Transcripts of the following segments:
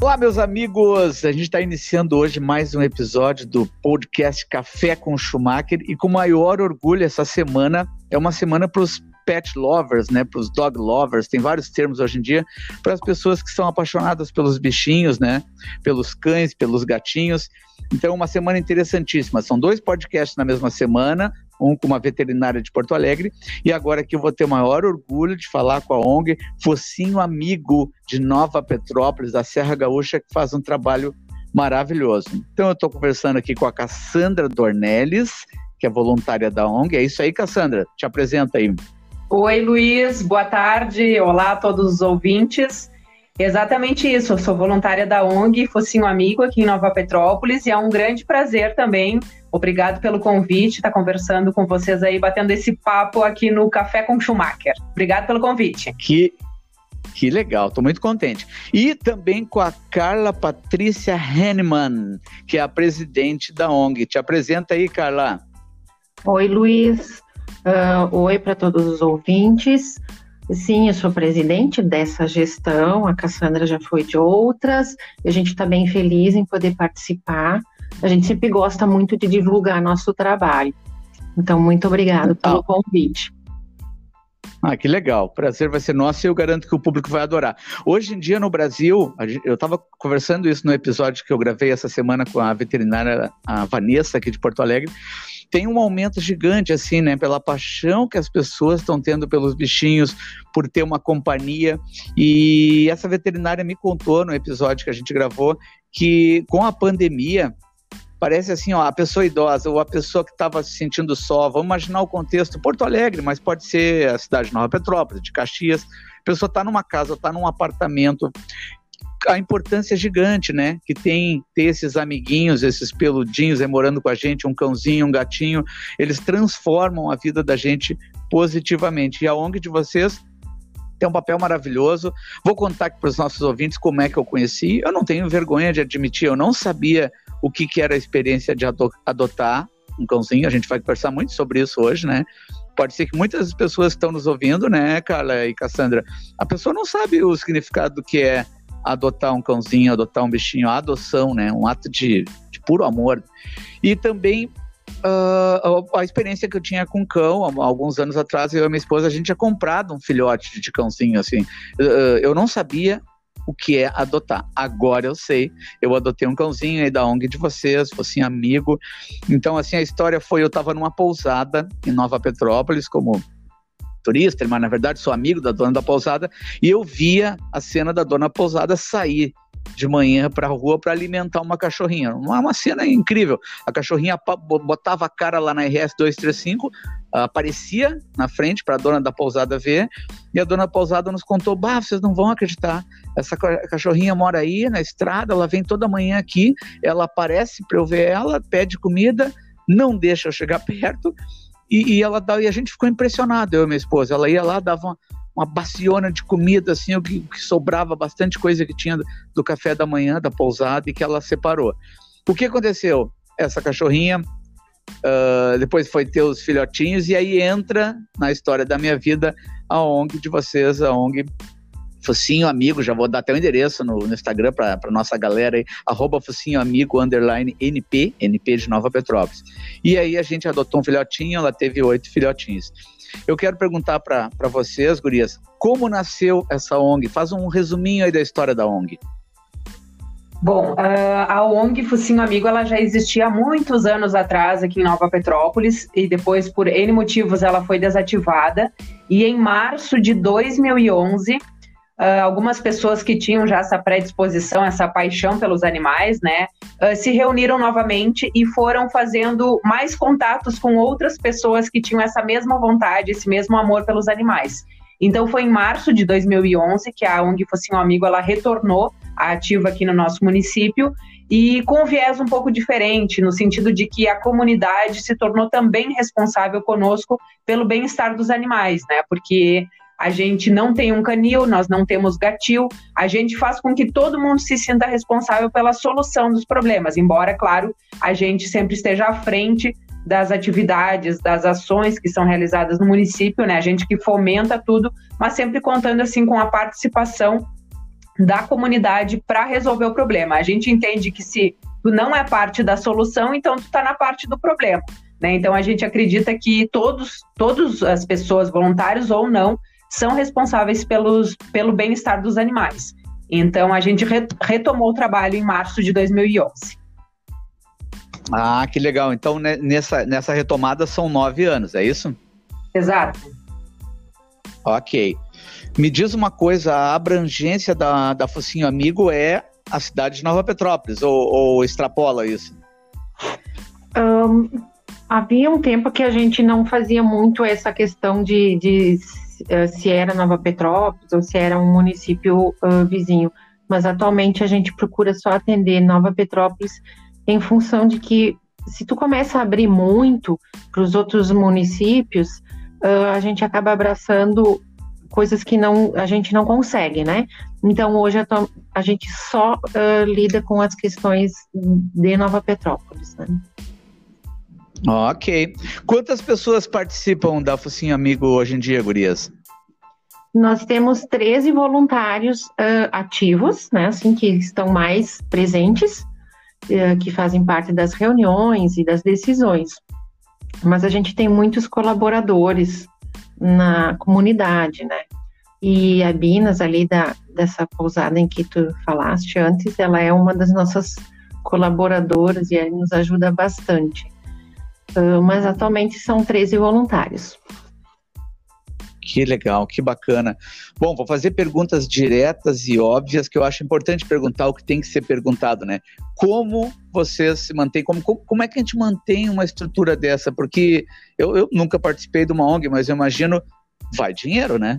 Olá, meus amigos! A gente está iniciando hoje mais um episódio do podcast Café com Schumacher e com maior orgulho essa semana é uma semana para os pet lovers, né, para os dog lovers, tem vários termos hoje em dia, para as pessoas que são apaixonadas pelos bichinhos, né, pelos cães, pelos gatinhos. Então, uma semana interessantíssima. São dois podcasts na mesma semana, um com uma veterinária de Porto Alegre, e agora aqui eu vou ter o maior orgulho de falar com a ONG Focinho Amigo de Nova Petrópolis, da Serra Gaúcha, que faz um trabalho maravilhoso. Então eu estou conversando aqui com a Cassandra Dornelles, que é voluntária da ONG. É isso aí, Cassandra, te apresenta aí. Oi, Luiz, boa tarde. Olá a todos os ouvintes. Exatamente isso, eu sou voluntária da ONG Focinho Amigo aqui em Nova Petrópolis e é um grande prazer também. Obrigado pelo convite, estar tá conversando com vocês aí, batendo esse papo aqui no Café com Schumacher. Obrigado pelo convite. Que que legal, estou muito contente. E também com a Carla Patrícia Henneman, que é a presidente da ONG. Te apresenta aí, Carla. Oi, Luiz. Uh, oi para todos os ouvintes. Sim, eu sou presidente dessa gestão, a Cassandra já foi de outras, e a gente está bem feliz em poder participar. A gente sempre gosta muito de divulgar nosso trabalho. Então, muito obrigado pelo convite. Ah, que legal. O prazer vai ser nosso e eu garanto que o público vai adorar. Hoje em dia no Brasil, eu estava conversando isso no episódio que eu gravei essa semana com a veterinária a Vanessa aqui de Porto Alegre tem um aumento gigante, assim, né? Pela paixão que as pessoas estão tendo pelos bichinhos, por ter uma companhia. E essa veterinária me contou no episódio que a gente gravou que com a pandemia, parece assim, ó, a pessoa idosa ou a pessoa que estava se sentindo só, vamos imaginar o contexto, Porto Alegre, mas pode ser a cidade de Nova Petrópolis, de Caxias, a pessoa está numa casa, está num apartamento a importância gigante, né? Que tem ter esses amiguinhos, esses peludinhos aí morando com a gente, um cãozinho, um gatinho, eles transformam a vida da gente positivamente. E a ONG de vocês tem um papel maravilhoso. Vou contar aqui para os nossos ouvintes como é que eu conheci. Eu não tenho vergonha de admitir, eu não sabia o que, que era a experiência de adotar um cãozinho. A gente vai conversar muito sobre isso hoje, né? Pode ser que muitas pessoas estão nos ouvindo, né, Carla e Cassandra? A pessoa não sabe o significado do que é adotar um cãozinho, adotar um bichinho, a adoção, né? Um ato de, de puro amor. E também uh, a experiência que eu tinha com cão, alguns anos atrás, eu e minha esposa, a gente tinha comprado um filhote de cãozinho, assim. Uh, eu não sabia o que é adotar. Agora eu sei. Eu adotei um cãozinho aí da ONG de vocês, fosse amigo. Então, assim, a história foi: eu estava numa pousada em Nova Petrópolis, como turista, mas na verdade sou amigo da dona da pousada, e eu via a cena da dona pousada sair de manhã para a rua para alimentar uma cachorrinha. Uma, uma cena incrível. A cachorrinha botava a cara lá na RS 235, aparecia na frente para a dona da pousada ver, e a dona da pousada nos contou: Bah, vocês não vão acreditar. Essa cachorrinha mora aí na estrada, ela vem toda manhã aqui, ela aparece para eu ver ela, pede comida, não deixa eu chegar perto e, e, ela e a gente ficou impressionado, eu e minha esposa. Ela ia lá, dava uma, uma baciona de comida, assim, o que, que, sobrava bastante coisa que tinha do café da manhã, da pousada, e que ela separou. O que aconteceu? Essa cachorrinha uh, depois foi ter os filhotinhos, e aí entra na história da minha vida a ONG de vocês, a ONG Focinho Amigo, já vou dar até o endereço no, no Instagram para nossa galera aí, arroba Focinho Amigo, underline NP, NP de Nova Petrópolis. E aí a gente adotou um filhotinho, ela teve oito filhotinhos. Eu quero perguntar para vocês, gurias, como nasceu essa ONG? Faz um resuminho aí da história da ONG. Bom, a ONG Focinho Amigo ela já existia há muitos anos atrás aqui em Nova Petrópolis e depois, por N motivos, ela foi desativada. E em março de 2011, Uh, algumas pessoas que tinham já essa predisposição, essa paixão pelos animais, né, uh, se reuniram novamente e foram fazendo mais contatos com outras pessoas que tinham essa mesma vontade, esse mesmo amor pelos animais. Então foi em março de 2011 que a ONG Focinho Amigo ela retornou ativa aqui no nosso município e com um viés um pouco diferente, no sentido de que a comunidade se tornou também responsável conosco pelo bem-estar dos animais, né? Porque a gente não tem um canil, nós não temos gatil, a gente faz com que todo mundo se sinta responsável pela solução dos problemas, embora, claro, a gente sempre esteja à frente das atividades, das ações que são realizadas no município, né? A gente que fomenta tudo, mas sempre contando assim com a participação da comunidade para resolver o problema. A gente entende que se tu não é parte da solução, então tu está na parte do problema. Né? Então a gente acredita que todos, todas as pessoas, voluntários ou não, são responsáveis pelos, pelo bem-estar dos animais. Então a gente retomou o trabalho em março de 2011. Ah, que legal. Então nessa, nessa retomada são nove anos, é isso? Exato. Ok. Me diz uma coisa, a abrangência da, da Focinho Amigo é a cidade de Nova Petrópolis, ou, ou extrapola isso? Um, havia um tempo que a gente não fazia muito essa questão de, de se era Nova Petrópolis ou se era um município uh, vizinho, mas atualmente a gente procura só atender Nova Petrópolis em função de que se tu começa a abrir muito para os outros municípios, uh, a gente acaba abraçando coisas que não a gente não consegue, né? Então hoje a, a gente só uh, lida com as questões de Nova Petrópolis, né? Ok. Quantas pessoas participam da Focinho Amigo hoje em dia, Gurias? Nós temos 13 voluntários uh, ativos, né? Assim, que estão mais presentes, uh, que fazem parte das reuniões e das decisões. Mas a gente tem muitos colaboradores na comunidade, né? E a Binas, ali da, dessa pousada em que tu falaste antes, ela é uma das nossas colaboradoras e nos ajuda bastante. Uh, mas atualmente são 13 voluntários. Que legal, que bacana. Bom, vou fazer perguntas diretas e óbvias que eu acho importante perguntar o que tem que ser perguntado, né? Como vocês se mantêm, como, como, como é que a gente mantém uma estrutura dessa? Porque eu, eu nunca participei de uma ONG, mas eu imagino, vai dinheiro, né?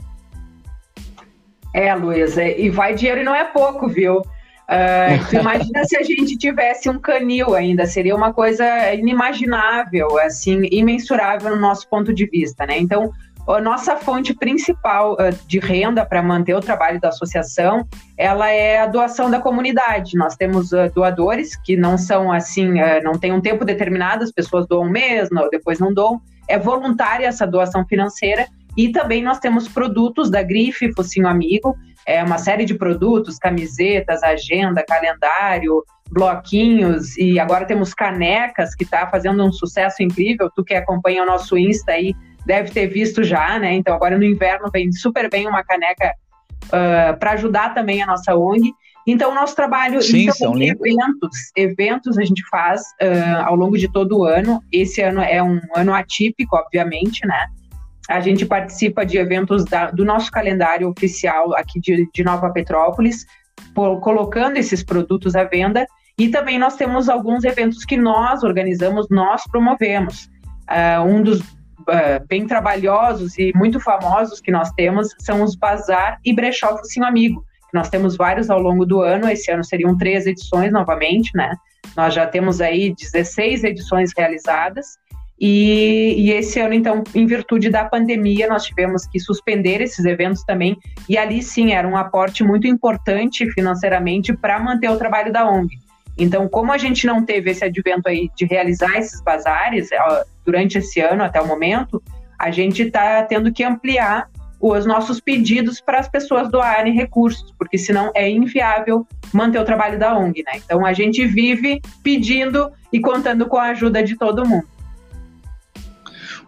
É, Luísa, e vai dinheiro e não é pouco, viu? Uh, imagina se a gente tivesse um canil ainda, seria uma coisa inimaginável, assim, imensurável no nosso ponto de vista, né? Então, a nossa fonte principal uh, de renda para manter o trabalho da associação, ela é a doação da comunidade. Nós temos uh, doadores que não são assim, não tem um tempo determinado, as pessoas doam não, depois não doam. É voluntária essa doação financeira e também nós temos produtos da Grife Focinho Amigo, é uma série de produtos, camisetas, agenda, calendário, bloquinhos e agora temos canecas que está fazendo um sucesso incrível. Tu que acompanha o nosso Insta aí deve ter visto já, né? Então agora no inverno vem super bem uma caneca uh, para ajudar também a nossa ONG. Então, o nosso trabalho Sim, então, são eventos, eventos a gente faz uh, ao longo de todo o ano. Esse ano é um ano atípico, obviamente, né? A gente participa de eventos da, do nosso calendário oficial aqui de, de Nova Petrópolis, por, colocando esses produtos à venda. E também nós temos alguns eventos que nós organizamos, nós promovemos. Uh, um dos uh, bem trabalhosos e muito famosos que nós temos são os Bazar e Brechó Focinho Amigo. Nós temos vários ao longo do ano, esse ano seriam três edições novamente, né? Nós já temos aí 16 edições realizadas. E, e, esse ano, então, em virtude da pandemia, nós tivemos que suspender esses eventos também. E ali sim era um aporte muito importante financeiramente para manter o trabalho da ONG. Então, como a gente não teve esse advento aí de realizar esses bazares durante esse ano até o momento, a gente está tendo que ampliar os nossos pedidos para as pessoas doarem recursos, porque senão é inviável manter o trabalho da ONG, né? Então a gente vive pedindo e contando com a ajuda de todo mundo.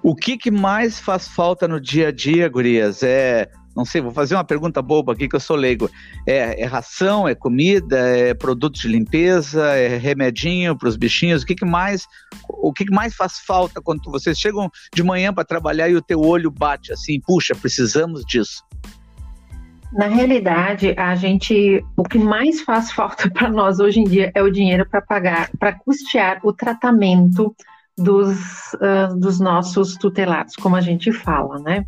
O que, que mais faz falta no dia a dia, Gurias? É não sei, vou fazer uma pergunta boba aqui que eu sou leigo. É, é ração, é comida, é produto de limpeza, é remedinho para os bichinhos? O que, que mais o que, que mais faz falta quando vocês chegam de manhã para trabalhar e o teu olho bate assim, puxa, precisamos disso? Na realidade, a gente, o que mais faz falta para nós hoje em dia é o dinheiro para pagar, para custear o tratamento dos, uh, dos nossos tutelados, como a gente fala, né?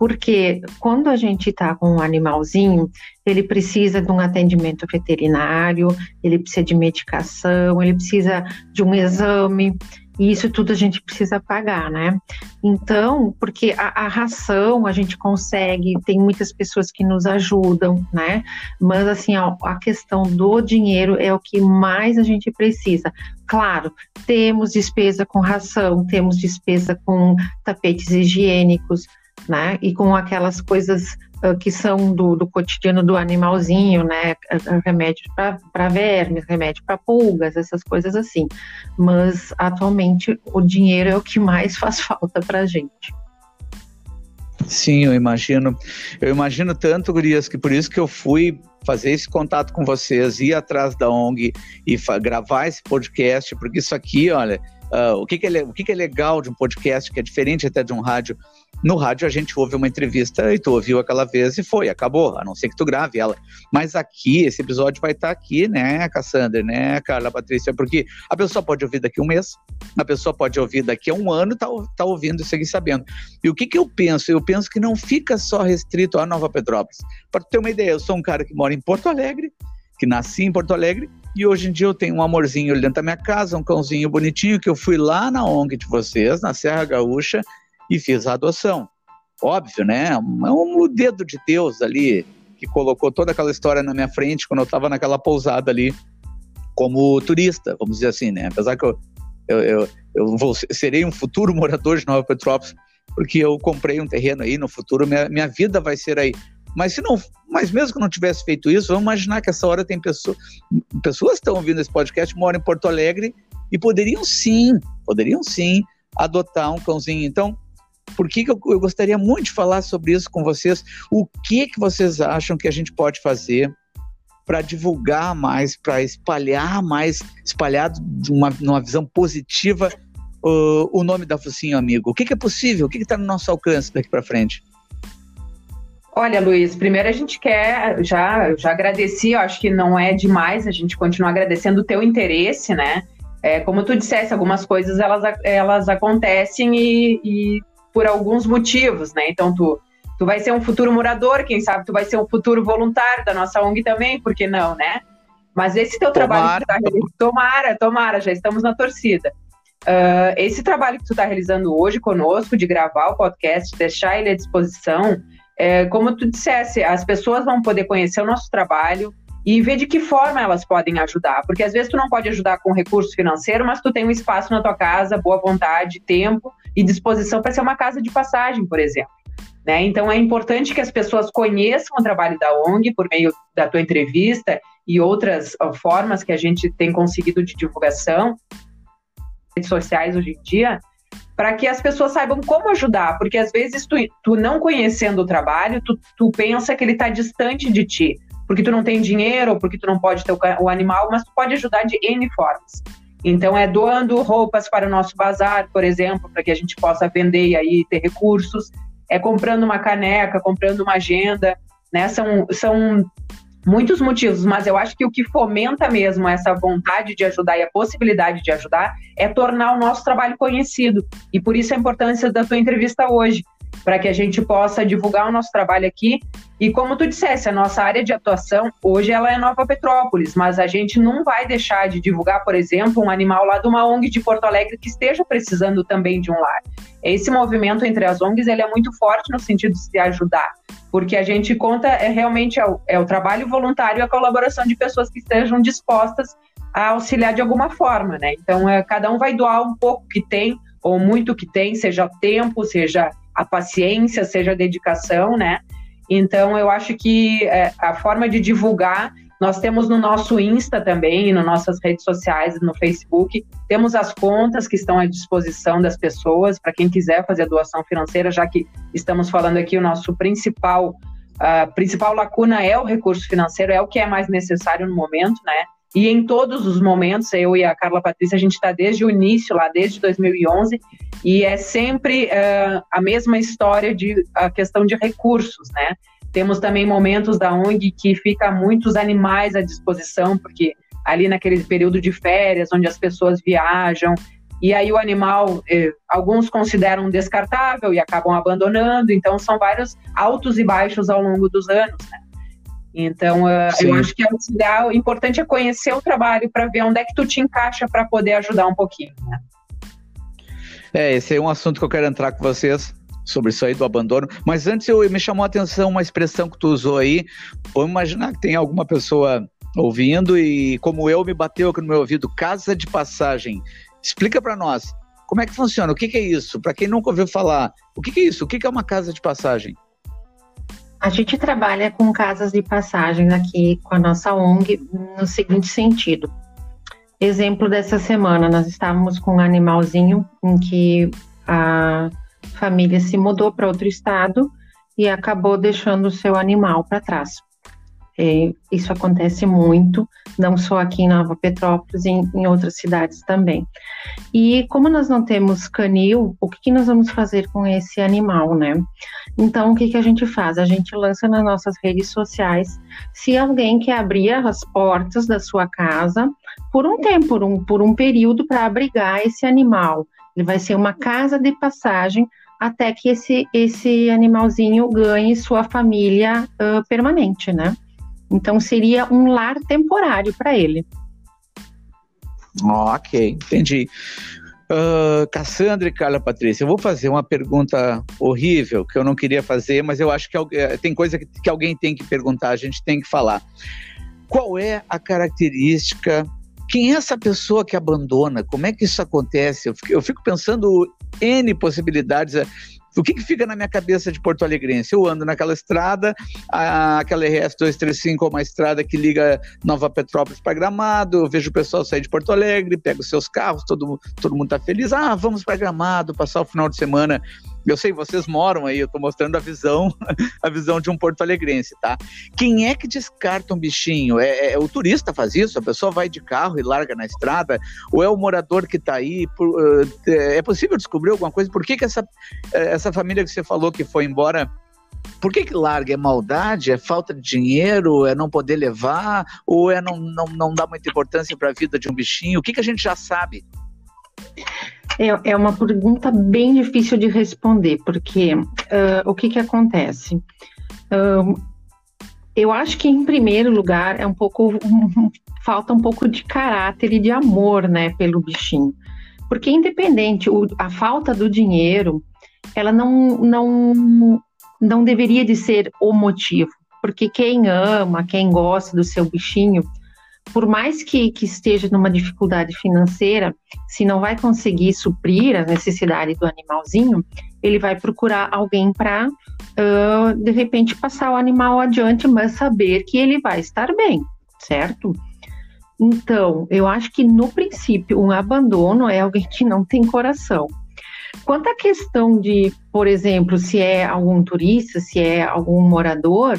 porque quando a gente está com um animalzinho, ele precisa de um atendimento veterinário, ele precisa de medicação, ele precisa de um exame, e isso tudo a gente precisa pagar, né? Então, porque a, a, ração a gente consegue, tem muitas pessoas que nos ajudam, né? Mas assim, ó, a questão do dinheiro é o que mais a gente precisa. Claro, temos despesa com ração, temos despesa com tapetes higiênicos, né? E com aquelas coisas que são do, do, cotidiano do animalzinho, né? Remédio para vermes, remédio para pulgas, essas coisas assim. Mas atualmente o dinheiro é o que mais faz falta para a gente. Sim, eu imagino. Eu imagino tanto, Gurias, que por isso que eu fui fazer esse contato com vocês, ir atrás da ONG e gravar esse podcast, porque isso aqui, olha, uh, o, que, que, é, o que, que é legal de um podcast, que é diferente até de um rádio. No rádio a gente ouve uma entrevista e tu ouviu aquela vez e foi, acabou, a não ser que tu grave ela. Mas aqui, esse episódio vai estar aqui, né, Cassandra, né, Carla Patrícia, porque a pessoa pode ouvir daqui um mês, a pessoa pode ouvir daqui a um ano, tá, tá ouvindo e seguir sabendo. E o que que eu penso? Eu penso que não fica só restrito a Nova Petrópolis. Para ter uma ideia, eu sou um cara que mora em Porto Alegre, que nasci em Porto Alegre, e hoje em dia eu tenho um amorzinho dentro da minha casa, um cãozinho bonitinho, que eu fui lá na ONG de vocês, na Serra Gaúcha, e fiz a adoção. Óbvio, né? É um dedo de Deus ali, que colocou toda aquela história na minha frente quando eu estava naquela pousada ali, como turista, vamos dizer assim, né? Apesar que eu, eu, eu, eu vou, serei um futuro morador de Nova Petrópolis, porque eu comprei um terreno aí, no futuro minha, minha vida vai ser aí. Mas se não, mas mesmo que não tivesse feito isso, vamos imaginar que essa hora tem pessoas, pessoas estão ouvindo esse podcast, moram em Porto Alegre e poderiam sim, poderiam sim adotar um cãozinho. Então, por que, que eu, eu, gostaria muito de falar sobre isso com vocês? O que que vocês acham que a gente pode fazer para divulgar mais, para espalhar mais, espalhado de uma, numa visão positiva uh, o nome da Focinho Amigo? O que, que é possível? O que está no nosso alcance daqui para frente? Olha, Luiz, primeiro a gente quer, já, já agradeci, acho que não é demais a gente continuar agradecendo o teu interesse, né? É, como tu disseste, algumas coisas elas, elas acontecem e, e por alguns motivos, né? Então tu, tu vai ser um futuro morador, quem sabe tu vai ser um futuro voluntário da nossa ONG também, por que não, né? Mas esse teu tomara. trabalho que tu tá tomara, tomara, já estamos na torcida. Uh, esse trabalho que tu está realizando hoje conosco, de gravar o podcast, deixar ele à disposição, é, como tu dissesse, as pessoas vão poder conhecer o nosso trabalho e ver de que forma elas podem ajudar. Porque às vezes tu não pode ajudar com recurso financeiro, mas tu tem um espaço na tua casa, boa vontade, tempo e disposição para ser uma casa de passagem, por exemplo. Né? Então é importante que as pessoas conheçam o trabalho da ONG por meio da tua entrevista e outras formas que a gente tem conseguido de divulgação redes sociais hoje em dia, para que as pessoas saibam como ajudar, porque às vezes tu, tu não conhecendo o trabalho, tu, tu pensa que ele está distante de ti, porque tu não tem dinheiro, ou porque tu não pode ter o, animal, mas tu pode ajudar de N formas. Então, é doando roupas para o nosso bazar, por exemplo, para que a gente possa vender e aí ter recursos. É comprando uma caneca, comprando uma agenda, né? São, são muitos motivos, mas eu acho que o que fomenta mesmo essa vontade de ajudar e a possibilidade de ajudar é tornar o nosso trabalho conhecido. E por isso a importância da tua entrevista hoje, para que a gente possa divulgar o nosso trabalho aqui. E como tu dissesse, a nossa área de atuação hoje ela é Nova Petrópolis, mas a gente não vai deixar de divulgar, por exemplo, um animal lá de uma ONG de Porto Alegre que esteja precisando também de um lar. Esse movimento entre as ONGs ele é muito forte no sentido de se ajudar, porque a gente conta é realmente é o, é o trabalho voluntário e a colaboração de pessoas que estejam dispostas a auxiliar de alguma forma, né? Então, é, cada um vai doar um pouco que tem ou muito que tem, seja tempo, seja a paciência, seja a dedicação, né? Então, eu acho que é, a forma de divulgar, nós temos no nosso Insta também, nas nossas redes sociais, no Facebook, temos as contas que estão à disposição das pessoas, para quem quiser fazer a doação financeira, já que estamos falando aqui, o nosso principal, uh, principal lacuna é o recurso financeiro, é o que é mais necessário no momento, né? E em todos os momentos, eu e a Carla Patrícia, a gente está desde o início, lá desde 2011, e é sempre uh, a mesma história de a questão de recursos, né? Temos também momentos da ONG que fica muitos animais à disposição, porque ali naquele período de férias, onde as pessoas viajam, e aí o animal, eh, alguns consideram descartável e acabam abandonando, então são vários altos e baixos ao longo dos anos, né? Então, uh, eu acho que é o importante é conhecer o trabalho para ver onde é que tu te encaixa para poder ajudar um pouquinho, né? É, esse é um assunto que eu quero entrar com vocês sobre isso aí do abandono. Mas antes eu me chamou a atenção uma expressão que tu usou aí. Vamos imaginar que tem alguma pessoa ouvindo e como eu me bateu aqui no meu ouvido, casa de passagem. Explica para nós Como é que funciona? O que, que é isso? Para quem nunca ouviu falar, o que, que é isso? O que, que é uma casa de passagem? A gente trabalha com casas de passagem aqui com a nossa ONG no seguinte sentido. Exemplo dessa semana, nós estávamos com um animalzinho em que a família se mudou para outro estado e acabou deixando o seu animal para trás. É, isso acontece muito, não só aqui em Nova Petrópolis, em, em, outras cidades também. E como nós não temos canil, o que, que, nós vamos fazer com esse animal, né? Então, o que, que a gente faz? A gente lança nas nossas redes sociais se alguém quer abrir as portas da sua casa por um tempo, por um, por um período, para abrigar esse animal. Ele vai ser uma casa de passagem até que esse, esse animalzinho ganhe sua família uh, permanente, né? Então seria um lar temporário para ele. Ok, entendi. Uh, Cassandra e Carla Patrícia, eu vou fazer uma pergunta horrível que eu não queria fazer, mas eu acho que eh, tem coisa que, alguém tem que perguntar, a gente tem que falar. Qual é a característica quem é essa pessoa que abandona? Como é que isso acontece? Eu fico, eu fico pensando N possibilidades. O que, que, fica na minha cabeça de Porto Alegrense? Eu ando naquela estrada, a, aquela RS 235 é uma estrada que liga Nova Petrópolis para Gramado, eu vejo o pessoal sair de Porto Alegre, pega os seus carros, todo, todo mundo está feliz. Ah, vamos para Gramado, passar o final de semana eu sei, vocês moram aí, eu estou mostrando a visão, a visão de um porto alegrense, tá? Quem é que descarta um bichinho? É, é, o turista faz isso? A pessoa vai de carro e larga na estrada? Ou é o morador que está aí? Por, uh, é possível descobrir alguma coisa? Por que, que essa, eh, essa família que você falou que foi embora por que, que larga? É maldade? É falta de dinheiro? É não poder levar? Ou é não, não, não dar muita importância para a vida de um bichinho? O que, que a gente já sabe? É, é uma pergunta bem difícil de responder, porque uh, o que, que acontece? Uh, eu acho que, em primeiro lugar, é um pouco. Falta um pouco de caráter e de amor, né, pelo bichinho. Porque, independente, o, a falta do dinheiro, ela não, não, não deveria de ser o motivo. Porque quem ama, quem gosta do seu bichinho, por mais que, que esteja numa dificuldade financeira, se não vai conseguir suprir a necessidade do animalzinho, ele vai procurar alguém para, uh, de repente, passar o animal adiante, mas saber que ele vai estar bem, certo? Então, eu acho que no princípio, um abandono é alguém que não tem coração. Quanto à questão de, por exemplo, se é algum turista, se é algum morador,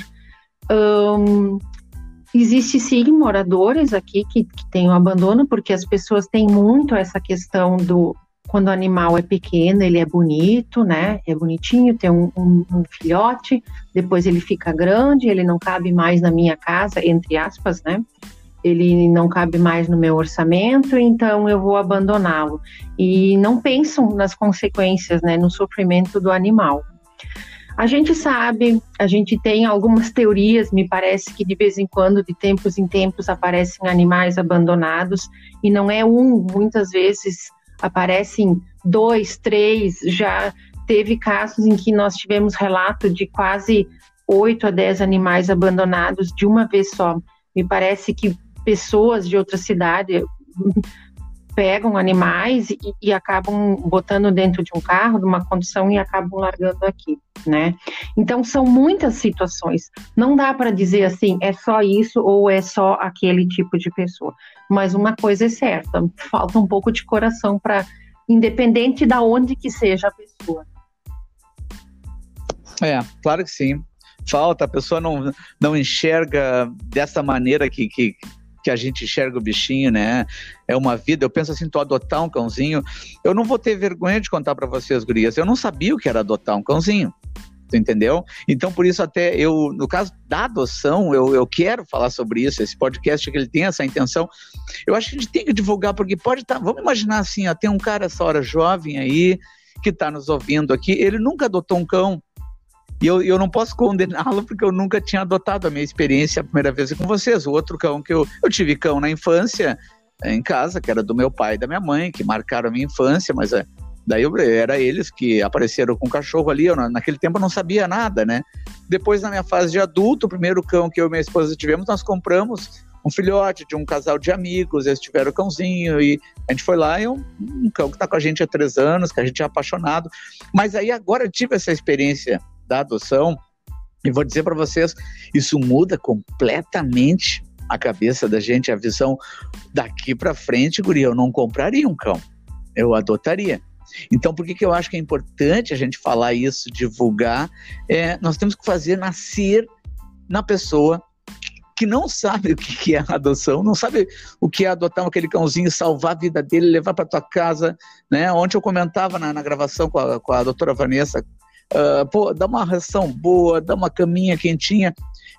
Existe sim moradores aqui que, que têm o abandono, porque as pessoas têm muito essa questão do quando o animal é pequeno, ele é bonito, né? É bonitinho, tem um, um, um, filhote, depois ele fica grande, ele não cabe mais na minha casa, entre aspas, né? Ele não cabe mais no meu orçamento, então eu vou abandoná-lo. E não pensam nas consequências, né? No sofrimento do animal. A gente sabe, a gente tem algumas teorias, me parece que de vez em quando, de tempos em tempos, aparecem animais abandonados, e não é um, muitas vezes aparecem dois, três, já teve casos em que nós tivemos relato de quase oito a dez animais abandonados de uma vez só. Me parece que pessoas de outra cidade pegam animais e, e, acabam botando dentro de um carro, de uma condução e acabam largando aqui, né? Então são muitas situações. Não dá para dizer assim, é só isso ou é só aquele tipo de pessoa. Mas uma coisa é certa, falta um pouco de coração para independente da onde que seja a pessoa. É, claro que sim. Falta, a pessoa não, não enxerga dessa maneira que, que que a gente enxerga o bichinho, né? É uma vida. Eu penso assim, tu adotar um cãozinho. Eu não vou ter vergonha de contar para vocês, gurias. Eu não sabia o que era adotar um cãozinho. Tu entendeu? Então, por isso, até eu, no caso da adoção, eu, eu quero falar sobre isso. Esse podcast que ele tem essa intenção. Eu acho que a gente tem que divulgar, porque pode estar. Tá, vamos imaginar assim, ó, tem um cara essa hora jovem aí que está nos ouvindo aqui. Ele nunca adotou um cão. E eu, eu não posso condená-lo porque eu nunca tinha adotado a minha experiência a primeira vez com vocês. O outro cão que eu, eu tive cão na infância, em casa, que era do meu pai e da minha mãe, que marcaram a minha infância, mas é, daí eu, era eles que apareceram com o cachorro ali. Eu, naquele tempo eu não sabia nada, né? Depois, na minha fase de adulto, o primeiro cão que eu e minha esposa tivemos, nós compramos um filhote de um casal de amigos, eles tiveram o cãozinho e a gente foi lá e é um, um cão que está com a gente há três anos, que a gente é apaixonado. Mas aí agora eu tive essa experiência da adoção e vou dizer para vocês, isso muda completamente a cabeça da gente, a visão daqui para frente, guria, eu não compraria um cão, eu adotaria. Então, por que, que eu acho que é importante a gente falar isso, divulgar? É, nós temos que fazer nascer na pessoa que não sabe o que é adoção, não sabe o que é adotar aquele cãozinho, salvar a vida dele, levar para tua casa, né? Ontem eu comentava na, na gravação com a, com a doutora Vanessa, uh, pô, dá uma ração boa, dá uma caminha quentinha,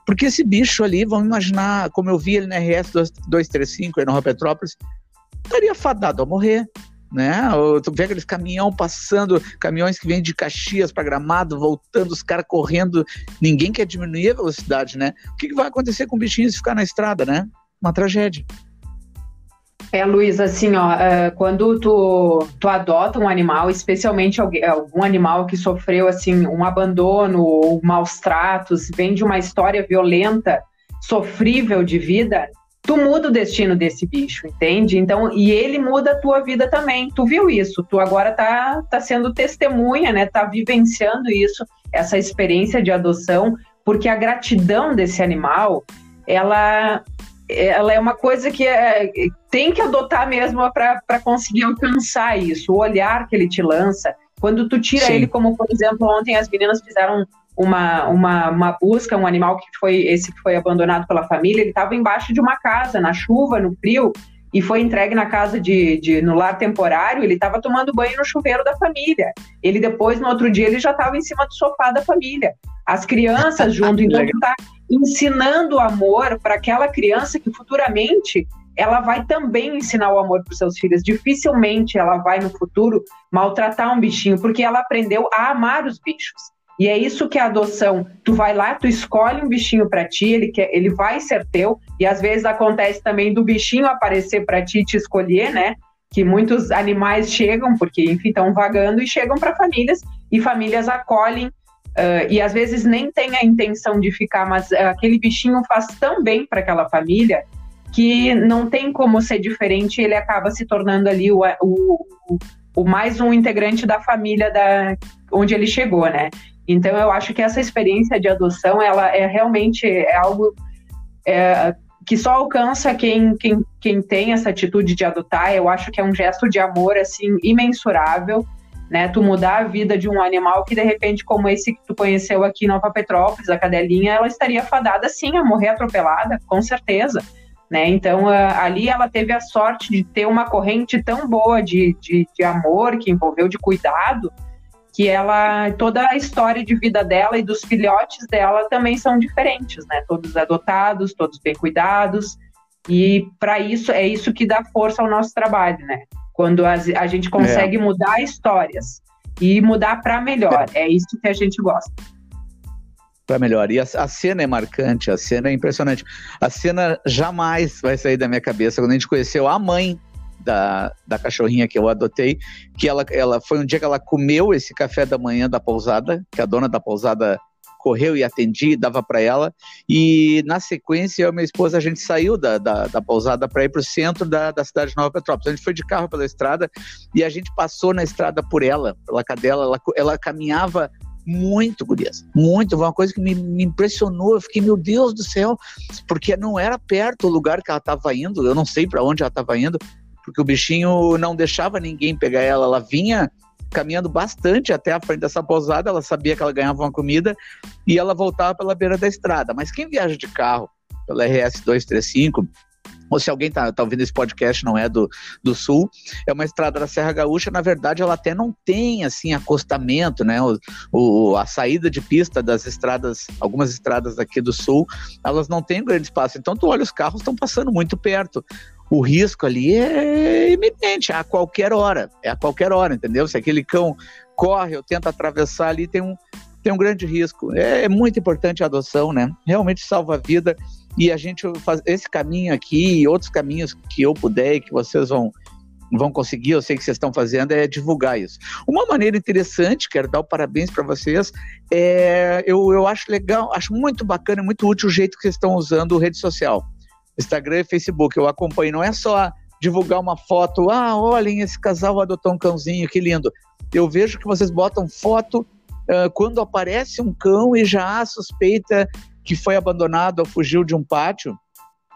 porque esse bicho ali, vamos imaginar, como eu vi ele na RS 235 aí no Petrópolis, estaria fadado a morrer, né? Tu vê aqueles caminhão passando, caminhões que vêm de Caxias para Gramado, voltando, os caras correndo, ninguém quer diminuir a velocidade, né? O que, que vai acontecer com o bichinho se ficar na estrada, né? Uma tragédia. É, Luiz, assim, ó, é, quando tu, tu adota um animal, especialmente algum animal que sofreu, assim, um abandono ou maus tratos, vem de uma história violenta, sofrível de vida, tu muda o destino desse bicho, entende? Então, e ele muda a tua vida também. Tu viu isso? Tu agora tá, tá sendo testemunha, né? Tá vivenciando isso, essa experiência de adoção, porque a gratidão desse animal, ela ela é uma coisa que é, tem que adotar mesmo para conseguir alcançar isso, o olhar que ele te lança. Quando tu tira Sim. ele, como por exemplo, ontem as meninas fizeram uma, uma, uma busca, um animal que foi esse que foi abandonado pela família, ele estava embaixo de uma casa, na chuva, no frio, e foi entregue na casa de, de no lar temporário, ele estava tomando banho no chuveiro da família. Ele depois, no outro dia, ele já estava em cima do sofá da família. As crianças junto, então tu tá ensinando o amor para aquela criança que futuramente ela vai também ensinar o amor para os seus filhos. Dificilmente ela vai no futuro maltratar um bichinho, porque ela aprendeu a amar os bichos. E é isso que é a adoção. Tu vai lá, tu escolhe um bichinho para ti, ele quer, ele vai ser teu. E às vezes acontece também do bichinho aparecer para ti te escolher, né? Que muitos animais chegam porque enfim estão vagando e chegam para famílias e famílias acolhem uh, e às vezes nem tem a intenção de ficar, mas uh, aquele bichinho faz tão bem para aquela família que não tem como ser diferente. Ele acaba se tornando ali o, o, o mais um integrante da família da onde ele chegou, né? Então eu acho que essa experiência de adoção ela é realmente é algo é, que só alcança quem, quem, quem tem essa atitude de adotar. Eu acho que é um gesto de amor assim imensurável, né? Tu mudar a vida de um animal que de repente como esse que tu conheceu aqui em Nova Petrópolis, a cadelinha, ela estaria fadada sim a morrer atropelada, com certeza. Né? Então, ali ela teve a sorte de ter uma corrente tão boa de, de, de amor, que envolveu de cuidado, que ela toda a história de vida dela e dos filhotes dela também são diferentes, né? Todos adotados, todos bem cuidados. E para isso é isso que dá força ao nosso trabalho, né? Quando a, a gente consegue é. mudar histórias e mudar para melhor, é. é isso que a gente gosta. Para melhor. E a, a, cena é marcante, a cena é impressionante. A cena jamais vai sair da minha cabeça quando a gente conheceu a mãe da, da cachorrinha que eu adotei, que ela, ela foi um dia que ela comeu esse café da manhã da pousada, que a dona da pousada correu e atendi, dava para ela. E na sequência, eu e minha esposa, a gente saiu da, da, da pousada para ir para o centro da, da cidade de Nova Petrópolis. A gente foi de carro pela estrada e a gente passou na estrada por ela, pela cadela. Ela, ela caminhava muito, gurias, muito. Foi uma coisa que me, me, impressionou. Eu fiquei, meu Deus do céu, porque não era perto o lugar que ela estava indo. Eu não sei para onde ela estava indo, porque o bichinho não deixava ninguém pegar ela. Ela vinha caminhando bastante até a frente dessa pousada, ela sabia que ela ganhava uma comida e ela voltava pela beira da estrada. Mas quem viaja de carro pela RS 235, ou se alguém está tá ouvindo esse podcast não é do, do sul, é uma estrada da Serra Gaúcha, na verdade ela até não tem assim acostamento, né? O, o, a saída de pista das estradas, algumas estradas aqui do sul, elas não têm grande espaço. Então tu olha os carros estão passando muito perto o risco ali é iminente, é a qualquer hora, é a qualquer hora, entendeu? Se aquele cão corre ou tenta atravessar ali, tem um, tem um grande risco. É, é muito importante a adoção, né? Realmente salva a vida e a gente faz esse caminho aqui e outros caminhos que eu puder e que vocês vão vão conseguir, eu sei que vocês estão fazendo, é divulgar isso. Uma maneira interessante, quero dar o parabéns para vocês, é, eu, eu acho legal, acho muito bacana, muito útil o jeito que vocês estão usando rede social Instagram e Facebook, eu acompanho, não é só divulgar uma foto, ah, olhem, esse casal adotou um cãozinho, que lindo. Eu vejo que vocês botam foto uh, quando aparece um cão e já há suspeita que foi abandonado ou fugiu de um pátio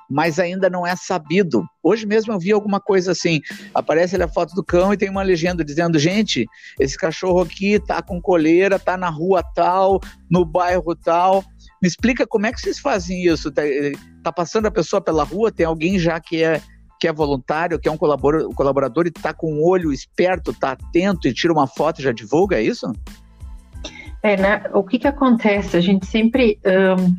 mas ainda não é sabido. Hoje mesmo eu vi alguma coisa assim, aparece a foto do cão e tem uma legenda dizendo, gente, esse cachorro aqui tá com coleira, tá na rua tal, no bairro tal. Me explica como é que vocês fazem isso? Tá, eh, tá passando a pessoa pela rua, tem alguém já que é que é voluntário, que é um colaborador, colaborador e tá com o olho esperto, tá atento e tira uma foto e já divulga, é isso? É, né? O que que acontece? A gente sempre um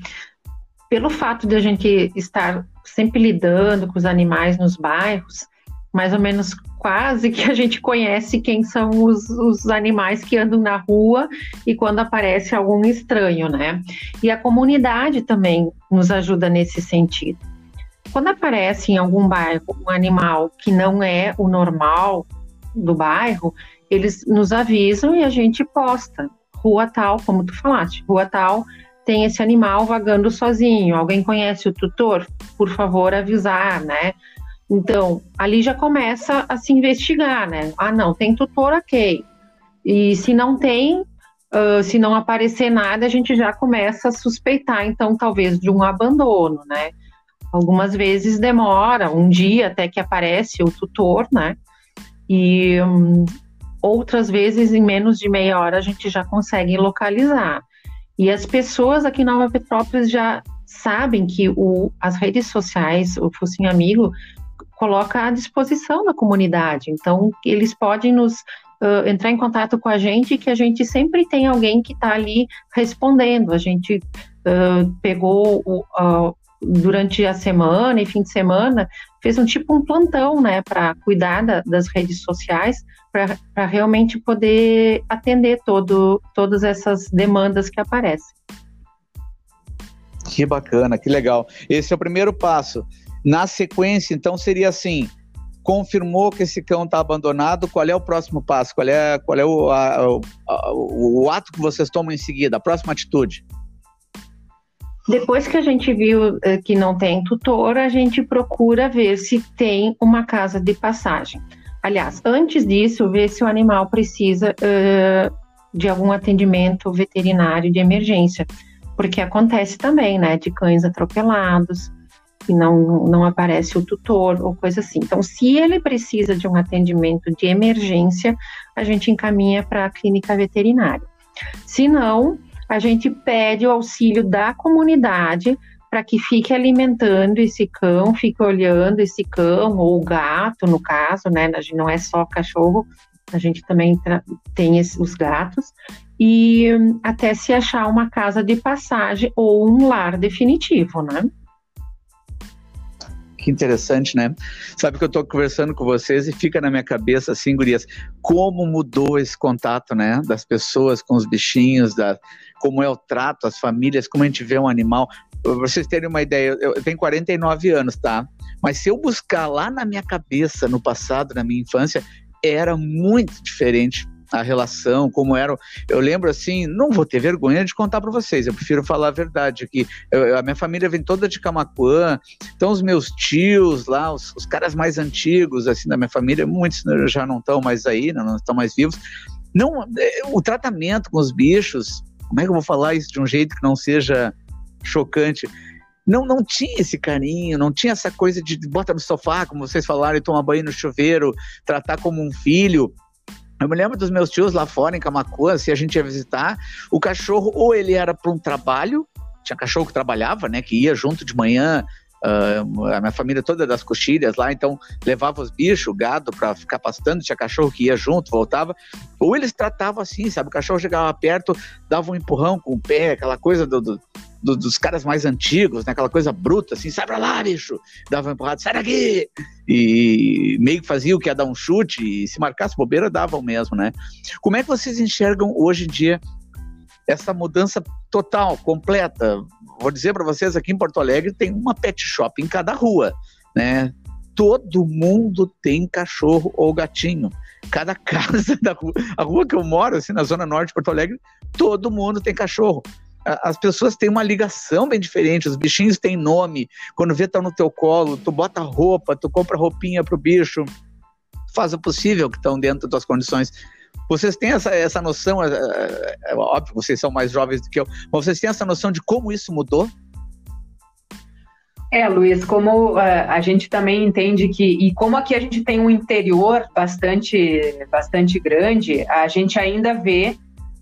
pelo fato de a gente estar sempre lidando com os animais nos bairros, mais ou menos quase que a gente conhece quem são os, os, animais que andam na rua e quando aparece algum estranho, né? E a comunidade também nos ajuda nesse sentido. Quando aparece em algum bairro um animal que não é o normal do bairro, eles nos avisam e a gente posta. Rua tal, como tu falaste, rua tal, tem esse animal vagando sozinho. Alguém conhece o tutor? Por favor, avisar, né? Então, ali já começa a se investigar, né? Ah, não, tem tutor, ok. E se não tem, uh, se não aparecer nada, a gente já começa a suspeitar, então, talvez de um abandono, né? Algumas vezes demora um dia até que aparece o tutor, né? E um, outras vezes, em menos de meia hora, a gente já consegue localizar. E as pessoas aqui em Nova Petrópolis já sabem que o, as redes sociais, o Focinho Amigo, coloca à disposição da comunidade. Então, eles podem nos uh, entrar em contato com a gente, que a gente sempre tem alguém que está ali respondendo. A gente uh, pegou o, uh, durante a semana e fim de semana, fez um tipo um plantão, né, para cuidar da, das redes sociais, para realmente poder atender todo, todas essas demandas que aparecem. Que bacana, que legal. Esse é o primeiro passo. Na sequência, então, seria assim: confirmou que esse cão está abandonado, qual é o próximo passo? Qual é, qual é o, a, o, o ato que vocês tomam em seguida? A próxima atitude? Depois que a gente viu eh, que não tem tutor, a gente procura ver se tem uma casa de passagem. Aliás, antes disso, ver se o animal precisa uh, de algum atendimento veterinário de emergência, porque acontece também, né, de cães atropelados e não, não aparece o tutor ou coisa assim. Então, se ele precisa de um atendimento de emergência, a gente encaminha para a clínica veterinária. Se não, a gente pede o auxílio da comunidade para que fique alimentando esse cão, fique olhando esse cão ou gato, no caso, né? A gente não é só cachorro, a gente também tem os gatos e até se achar uma casa de passagem ou um lar definitivo, né? Que interessante, né? Sabe que eu estou conversando com vocês e fica na minha cabeça assim, gurias, como mudou esse contato, né? Das pessoas com os bichinhos, da, como é o trato, as famílias, como a gente vê um animal. Pra vocês terem uma ideia, eu tenho 49 anos, tá? Mas se eu buscar lá na minha cabeça, no passado, na minha infância, era muito diferente a relação, como era. Eu lembro assim, não vou ter vergonha de contar para vocês, eu prefiro falar a verdade aqui. Eu, a minha família vem toda de Camacuã, então os meus tios lá, os, os caras mais antigos assim da minha família, muitos já não estão mais aí, não, não estão mais vivos. Não, é, o tratamento com os bichos como é que eu vou falar isso de um jeito que não seja chocante? Não, não tinha esse carinho, não tinha essa coisa de bota no sofá, como vocês falaram, e tomar banho no chuveiro, tratar como um filho. Eu me lembro dos meus tios lá fora em Camacuã, se a gente ia visitar, o cachorro ou ele era para um trabalho, tinha cachorro que trabalhava, né, que ia junto de manhã, Uh, a minha família toda das coxilhas lá, então levava os bichos, o gado para ficar pastando, tinha cachorro que ia junto, voltava. Ou eles tratavam assim, sabe? O cachorro chegava perto, dava um empurrão com o pé, aquela coisa do, do, do, dos caras mais antigos, né? aquela coisa bruta, assim, sai pra lá, bicho! Dava um empurrado, sai daqui! E meio que fazia o que ia dar um chute, e se marcasse bobeira, davam mesmo, né? Como é que vocês enxergam hoje em dia essa mudança total, completa? vou dizer para vocês, aqui em Porto Alegre tem uma pet shop em cada rua, né? Todo mundo tem cachorro ou gatinho. Cada casa da rua, a rua que eu moro, assim, na zona norte de Porto Alegre, todo mundo tem cachorro. As pessoas têm uma ligação bem diferente, os bichinhos têm nome, quando vê tá no teu colo, tu bota roupa, tu compra roupinha pro bicho, faz o possível que estão dentro das condições. Vocês têm essa, essa noção, é, é, é, óbvio, vocês são mais jovens do que eu, mas vocês têm essa noção de como isso mudou? É, Luiz, como uh, a gente também entende que, e como aqui a gente tem um interior bastante, bastante grande, a gente ainda vê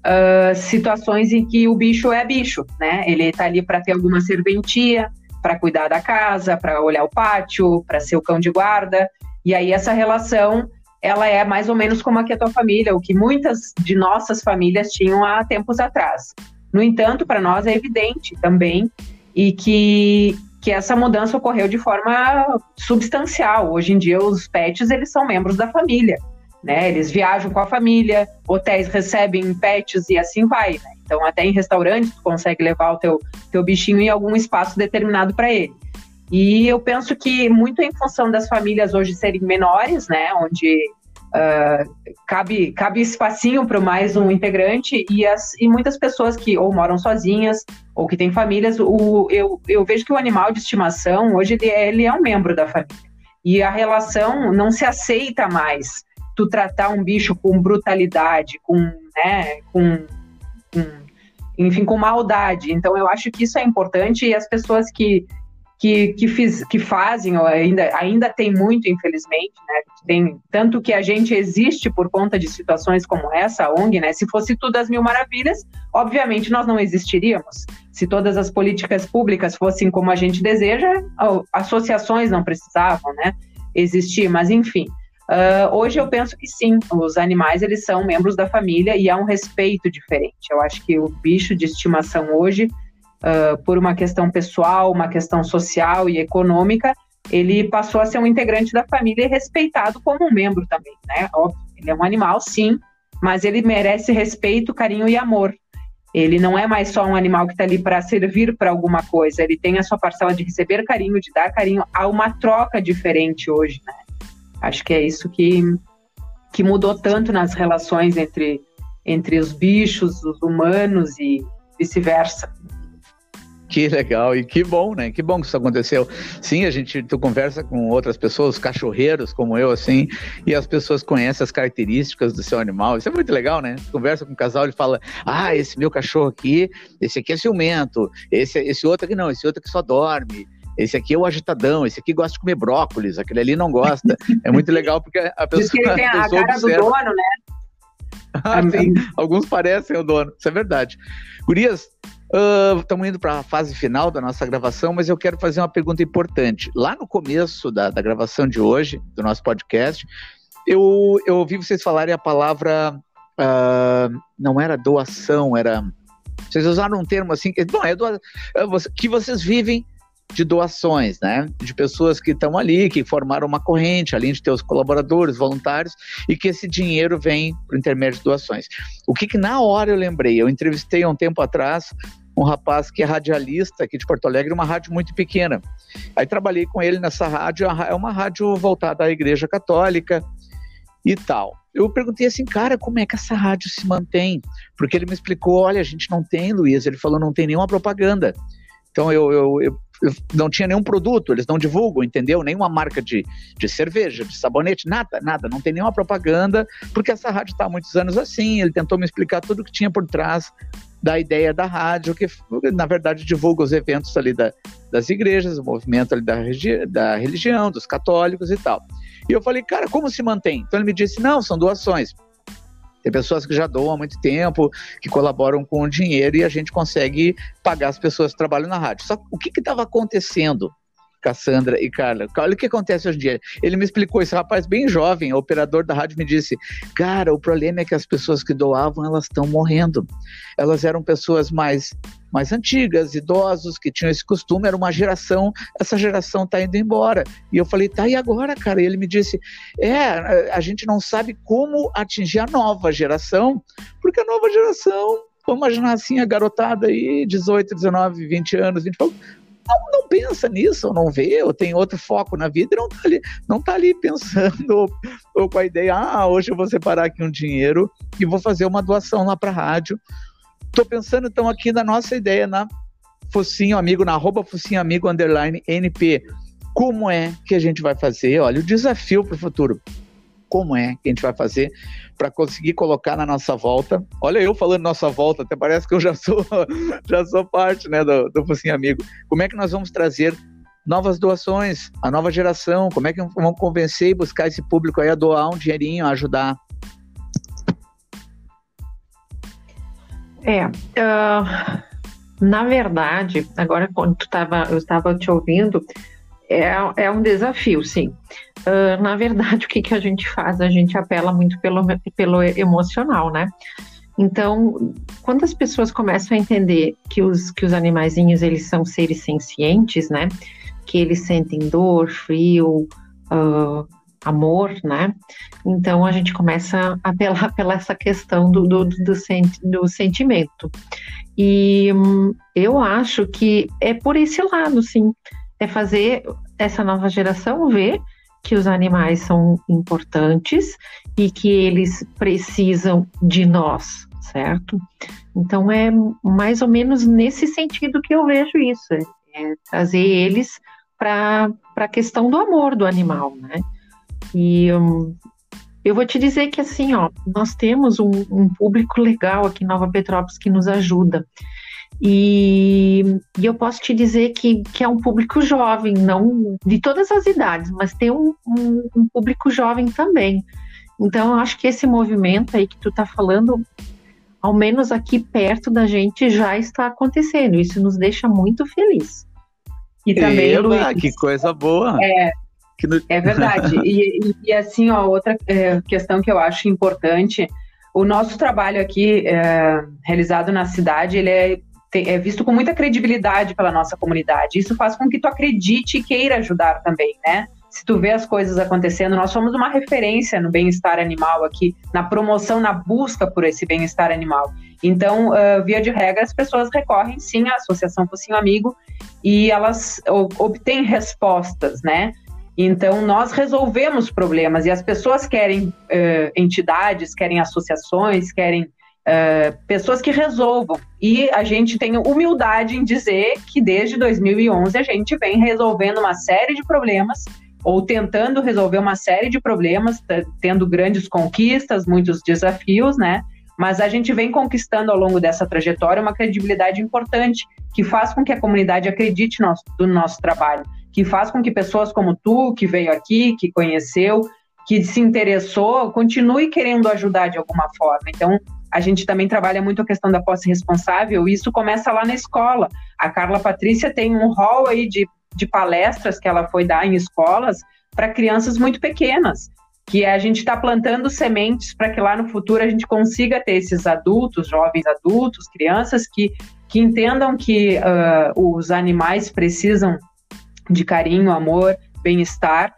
uh, situações em que o bicho é bicho, né? Ele está ali para ter alguma serventia, para cuidar da casa, para olhar o pátio, para ser o cão de guarda, e aí essa relação ela é mais ou menos como aqui a tua família, o que muitas de nossas famílias tinham há tempos atrás. No entanto, para nós é evidente também e que que essa mudança ocorreu de forma substancial. Hoje em dia, os pets eles são membros da família, né? Eles viajam com a família, hotéis recebem pets e assim vai. Né? Então, até em restaurantes, tu consegue levar o teu, teu bichinho em algum espaço determinado para ele. E eu penso que muito em função das famílias hoje serem menores, né, onde uh, cabe, cabe espacinho para mais um integrante e, as, e muitas pessoas que ou moram sozinhas ou que têm famílias, o, eu, eu vejo que o animal de estimação hoje ele é, ele é um membro da família. E a relação não se aceita mais tu tratar um bicho com brutalidade, com, né, com, com enfim, com maldade. Então eu acho que isso é importante e as pessoas que que, que, fiz, que fazem, ou ainda, ainda tem muito, infelizmente, né? Tem, tanto que a gente existe por conta de situações como essa, a ONG, né? Se fosse tudo as mil maravilhas, obviamente nós não existiríamos. Se todas as políticas públicas fossem como a gente deseja, associações não precisavam, né? Existir, mas enfim. Uh, hoje eu penso que sim, os animais eles são membros da família e há um respeito diferente. Eu acho que o bicho de estimação hoje uh, por uma questão pessoal, uma questão social e econômica, ele passou a ser um integrante da família e respeitado como um membro também, né? Óbvio, ele é um animal, sim, mas ele merece respeito, carinho e amor. Ele não é mais só um animal que está ali para servir para alguma coisa, ele tem a sua parcela de receber carinho, de dar carinho. Há uma troca diferente hoje, né? Acho que é isso que, que mudou tanto nas relações entre, entre os bichos, os humanos e vice-versa. Que legal e que bom, né? Que bom que isso aconteceu. Sim, a gente tu conversa com outras pessoas, cachorreiros como eu, assim, e as pessoas conhecem as características do seu animal. Isso é muito legal, né? Tu conversa com um casal e fala: Ah, esse meu cachorro aqui, esse aqui é ciumento, esse, esse outro aqui não, esse outro aqui só dorme. Esse aqui é o agitadão, esse aqui gosta de comer brócolis, aquele ali não gosta. É muito legal porque a pessoa. Diz que ele tem a, a cara observa. do dono, né? ah, sim, alguns parecem o dono, isso é verdade. Gurias, Estamos uh, indo para a fase final da nossa gravação, mas eu quero fazer uma pergunta importante. Lá no começo da, da gravação de hoje, do nosso podcast, eu, eu ouvi vocês falarem a palavra. Uh, não era doação, era. Vocês usaram um termo assim, que, bom, é doa, é que vocês vivem de doações, né? De pessoas que estão ali, que formaram uma corrente, além de ter os colaboradores, voluntários, e que esse dinheiro vem por intermédio de doações. O que, que na hora eu lembrei? Eu entrevistei há um tempo atrás um rapaz que é radialista aqui de Porto Alegre, uma rádio muito pequena. Aí trabalhei com ele nessa rádio, é uma rádio voltada à Igreja Católica e tal. Eu perguntei assim, cara, como é que essa rádio se mantém? Porque ele me explicou, olha, a gente não tem, Luiz, ele falou, não tem nenhuma propaganda. Então eu, eu, eu não tinha nenhum produto, eles não divulgam, entendeu? Nenhuma marca de, de cerveja, de sabonete, nada, nada, não tem nenhuma propaganda, porque essa rádio está há muitos anos assim, ele tentou me explicar tudo que tinha por trás da ideia da rádio, que na verdade divulga os eventos ali da, das igrejas, o movimento ali da, da religião, dos católicos e tal. E eu falei, cara, como se mantém? Então ele me disse, não, são doações. Tem pessoas que já doam há muito tempo, que colaboram com o dinheiro e a gente consegue pagar as pessoas que trabalham na rádio. Só o que estava acontecendo? Cassandra e Carla. Olha o que acontece hoje em dia. Ele me explicou, esse rapaz bem jovem, operador da rádio, me disse: Cara, o problema é que as pessoas que doavam, elas estão morrendo. Elas eram pessoas mais mais antigas, idosos que tinham esse costume, era uma geração, essa geração está indo embora. E eu falei, tá, e agora, cara? E ele me disse, é, a gente não sabe como atingir a nova geração, porque a nova geração, vamos imaginar assim, a garotada aí, 18, 19, 20 anos, 20 pouco, não, não pensa nisso, ou não vê, ou tem outro foco na vida não tá ali, não tá ali pensando ou, com a ideia, ah, hoje eu vou separar aqui um dinheiro e vou fazer uma doação lá para a rádio Estou pensando então aqui na nossa ideia, na Focinho Amigo, na arroba Focinho Amigo underline NP. Como é que a gente vai fazer? Olha, o desafio para o futuro. Como é que a gente vai fazer para conseguir colocar na nossa volta? Olha, eu falando nossa volta, até parece que eu já sou, já sou parte né, do, do Focinho Amigo. Como é que nós vamos trazer novas doações, a nova geração? Como é que vamos convencer e buscar esse público aí a doar um dinheirinho, a ajudar? É, uh, na verdade, agora quando tu tava, eu estava te ouvindo, é, é um desafio, sim. Uh, na verdade, o que, que a gente faz? A gente apela muito pelo, pelo emocional, né? Então, quando as pessoas começam a entender que os, que os animaizinhos, eles são seres sencientes, né? Que eles sentem dor, frio, uh, amor, né? Então, a gente começa a apelar pela essa questão do, do, do, senti do sentimento. E hum, eu acho que é por esse lado, sim é fazer essa nova geração ver que os animais são importantes e que eles precisam de nós, certo? Então é mais ou menos nesse sentido que eu vejo isso, é, é trazer eles para a questão do amor do animal, né? E um, eu vou te dizer que assim, ó, nós temos um, um público legal aqui em Nova Petrópolis que nos ajuda. E, e, eu posso te dizer que, que é um público jovem, não de todas as idades, mas tem um, um, um público jovem também. Então, eu acho que esse movimento aí que tu está falando, ao menos aqui perto da gente, já está acontecendo. Isso nos deixa muito feliz. E também, Eba, Luiz, que coisa boa! É, no... é verdade. e, e, e, assim, ó, outra é, questão que eu acho importante, o nosso trabalho aqui é, realizado na cidade, ele é é visto com muita credibilidade pela nossa comunidade. Isso faz com que tu acredite e queira ajudar também, né? Se tu vê as coisas acontecendo, nós somos uma referência no bem-estar animal aqui, na promoção, na busca por esse bem-estar animal. Então, uh, via de regra, as pessoas recorrem sim à Associação Focinho Amigo e elas obtêm respostas, né? Então, nós resolvemos problemas e as pessoas querem uh, entidades, querem associações, querem uh, pessoas que resolvam. E a gente tem humildade em dizer que desde 2011 a gente vem resolvendo uma série de problemas ou tentando resolver uma série de problemas, tendo grandes conquistas, muitos desafios, né? Mas a gente vem conquistando ao longo dessa trajetória uma credibilidade importante que faz com que a comunidade acredite no nosso, no nosso trabalho, que faz com que pessoas como tu, que veio aqui, que conheceu, que se interessou, continue querendo ajudar de alguma forma. Então, a gente também trabalha muito a questão da posse responsável, e isso começa lá na escola. A Carla Patrícia tem um hall aí de, de palestras que ela foi dar em escolas para crianças muito pequenas, que a gente está plantando sementes para que lá no futuro a gente consiga ter esses adultos, jovens adultos, crianças que, que entendam que uh, os animais precisam de carinho, amor, bem-estar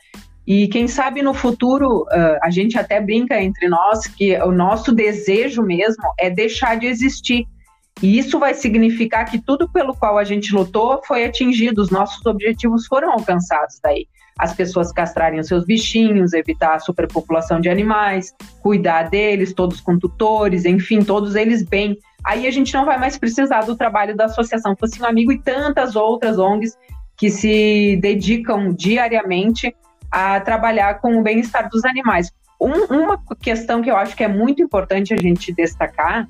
e quem sabe no futuro, uh, a gente até brinca entre nós que o nosso desejo mesmo é deixar de existir. E isso vai significar que tudo pelo qual a gente lutou foi atingido, os nossos objetivos foram alcançados daí. As pessoas castrarem os seus bichinhos, evitar a superpopulação de animais, cuidar deles, todos com tutores, enfim, todos eles bem. Aí a gente não vai mais precisar do trabalho da Associação Focinho Amigo e tantas outras ONGs que se dedicam diariamente a trabalhar com o bem-estar dos animais. Um, uma questão que eu acho que é muito importante a gente destacar: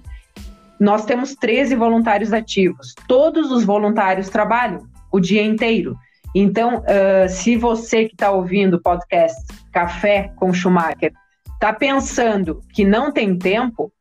nós temos 13 voluntários ativos. Todos os voluntários trabalham o dia inteiro. Então, uh, se você que está ouvindo o podcast Café com Schumacher está pensando que não tem tempo,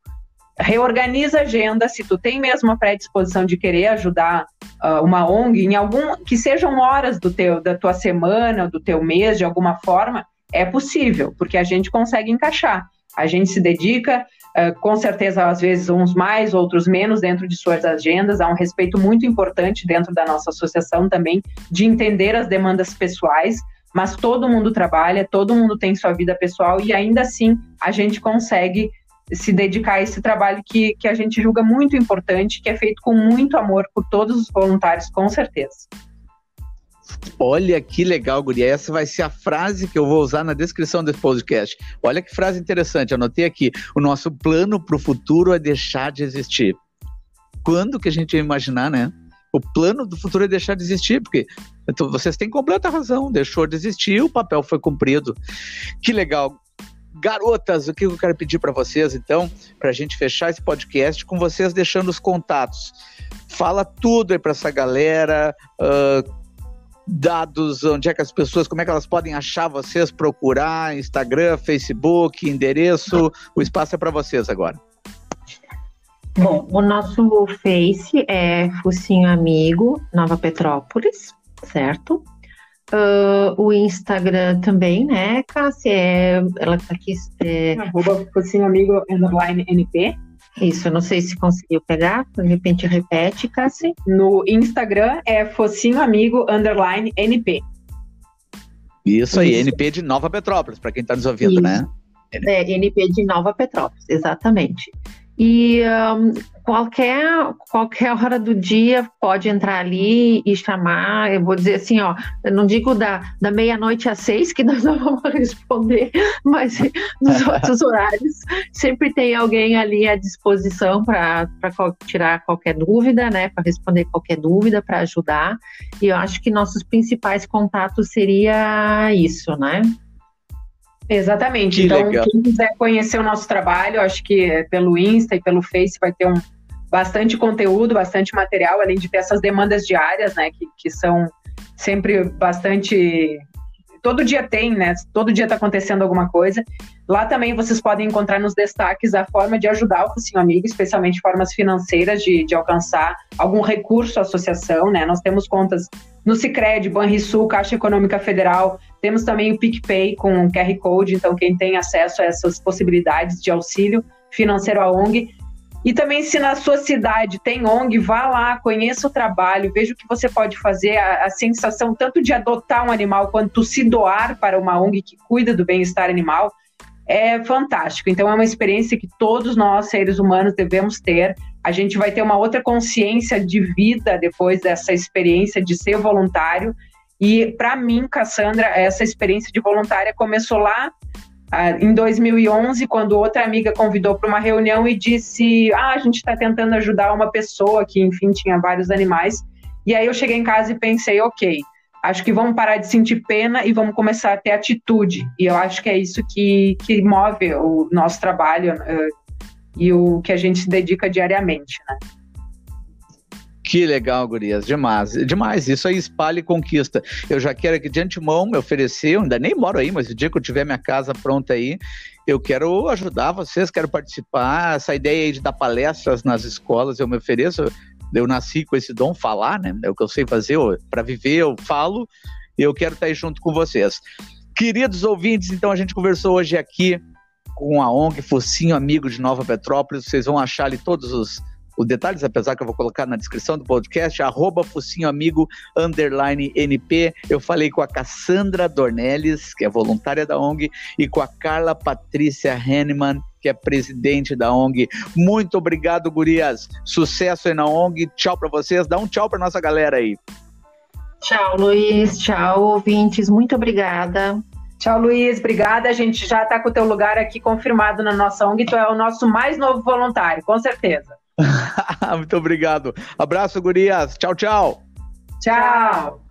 reorganiza a agenda, se tu tem mesmo a predisposição de querer ajudar uh, uma ONG em algum que sejam horas do teu da tua semana, do teu mês, de alguma forma, é possível, porque a gente consegue encaixar. A gente se dedica, uh, com certeza, às vezes uns mais, outros menos dentro de suas agendas. Há um respeito muito importante dentro da nossa associação também de entender as demandas pessoais, mas todo mundo trabalha, todo mundo tem sua vida pessoal e ainda assim a gente consegue se dedicar a esse trabalho que, que a gente julga muito importante, que é feito com muito amor por todos os voluntários, com certeza. Olha que legal, Guria. Essa vai ser a frase que eu vou usar na descrição desse podcast. Olha que frase interessante, anotei aqui. O nosso plano para o futuro é deixar de existir. Quando que a gente ia imaginar, né? O plano do futuro é deixar de existir, porque então, vocês têm completa razão, deixou de existir, o papel foi cumprido. Que legal. Garotas, o que eu quero pedir para vocês, então, para a gente fechar esse podcast, com vocês deixando os contatos. Fala tudo aí para essa galera, uh, dados, onde é que as pessoas, como é que elas podem achar vocês, procurar, Instagram, Facebook, endereço, o espaço é para vocês agora. Bom, o nosso Face é Focinho Amigo, Nova Petrópolis, certo? Uh, o Instagram também, né, Cássia? É, ela tá aqui. É... Arroba Focinho Amigo, underline NP. Isso, eu não sei se conseguiu pegar, de repente repete, Cássia. No Instagram é Focinho Amigo, underline NP. Isso aí, Isso. NP de Nova Petrópolis, para quem está nos ouvindo, Isso. né? É, NP de Nova Petrópolis, exatamente. E um, qualquer, qualquer hora do dia pode entrar ali e chamar. Eu vou dizer assim, ó, eu não digo da, da meia-noite às seis que nós não vamos responder, mas nos outros horários sempre tem alguém ali à disposição para tirar qualquer dúvida, né? Para responder qualquer dúvida, para ajudar. E eu acho que nossos principais contatos seria isso, né? Exatamente. Que então, legal. quem quiser conhecer o nosso trabalho, acho que pelo Insta e pelo Face vai ter um bastante conteúdo, bastante material, além de ter essas demandas diárias, né, que, que são sempre bastante todo dia tem, né? Todo dia está acontecendo alguma coisa. Lá também vocês podem encontrar nos destaques a forma de ajudar o Focinho Amigo, especialmente formas financeiras de, de alcançar algum recurso à associação, né? Nós temos contas no Cicred, Banrisul, Caixa Econômica Federal, temos também o PicPay com QR Code, então quem tem acesso a essas possibilidades de auxílio financeiro à ONG e também, se na sua cidade tem ONG, vá lá, conheça o trabalho, veja o que você pode fazer. A, a, sensação tanto de adotar um animal quanto se doar para uma ONG que cuida do bem-estar animal é fantástico. Então, é uma experiência que todos nós, seres humanos, devemos ter. A gente vai ter uma outra consciência de vida depois dessa experiência de ser voluntário. E, para mim, Cassandra, essa experiência de voluntária começou lá em 2011, quando outra amiga convidou para uma reunião e disse: Ah, a gente está tentando ajudar uma pessoa que, enfim, tinha vários animais. E aí eu cheguei em casa e pensei: Ok, acho que vamos parar de sentir pena e vamos começar a ter atitude. E eu acho que é isso que, que move o nosso trabalho uh, e o que a gente se dedica diariamente, né? Que legal, gurias, demais, demais, isso aí espalha e conquista. Eu já quero aqui de antemão me oferecer, eu ainda nem moro aí, mas o dia que eu tiver minha casa pronta aí, eu quero ajudar vocês, quero participar, essa ideia aí de dar palestras nas escolas, eu me ofereço, eu nasci com esse dom, falar, né, é o que eu sei fazer, para viver eu falo, e eu quero estar aí junto com vocês. Queridos ouvintes, então a gente conversou hoje aqui com a ONG Focinho Amigo de Nova Petrópolis, vocês vão achar ali todos os os detalhes, apesar que eu vou colocar na descrição do podcast, arroba Focinho Amigo, underline NP. Eu falei com a Cassandra Dornelles, que é voluntária da ONG, e com a Carla Patrícia Henneman, que é presidente da ONG. Muito obrigado, gurias. Sucesso aí na ONG. Tchau para vocês. Dá um tchau para nossa galera aí. Tchau, Luiz. Tchau, ouvintes. Muito obrigada. Tchau, Luiz. Obrigada. A gente já está com o teu lugar aqui confirmado na nossa ONG. Tu é o nosso mais novo voluntário, com certeza. Muito obrigado. Abraço, gurias. Tchau, tchau. Tchau.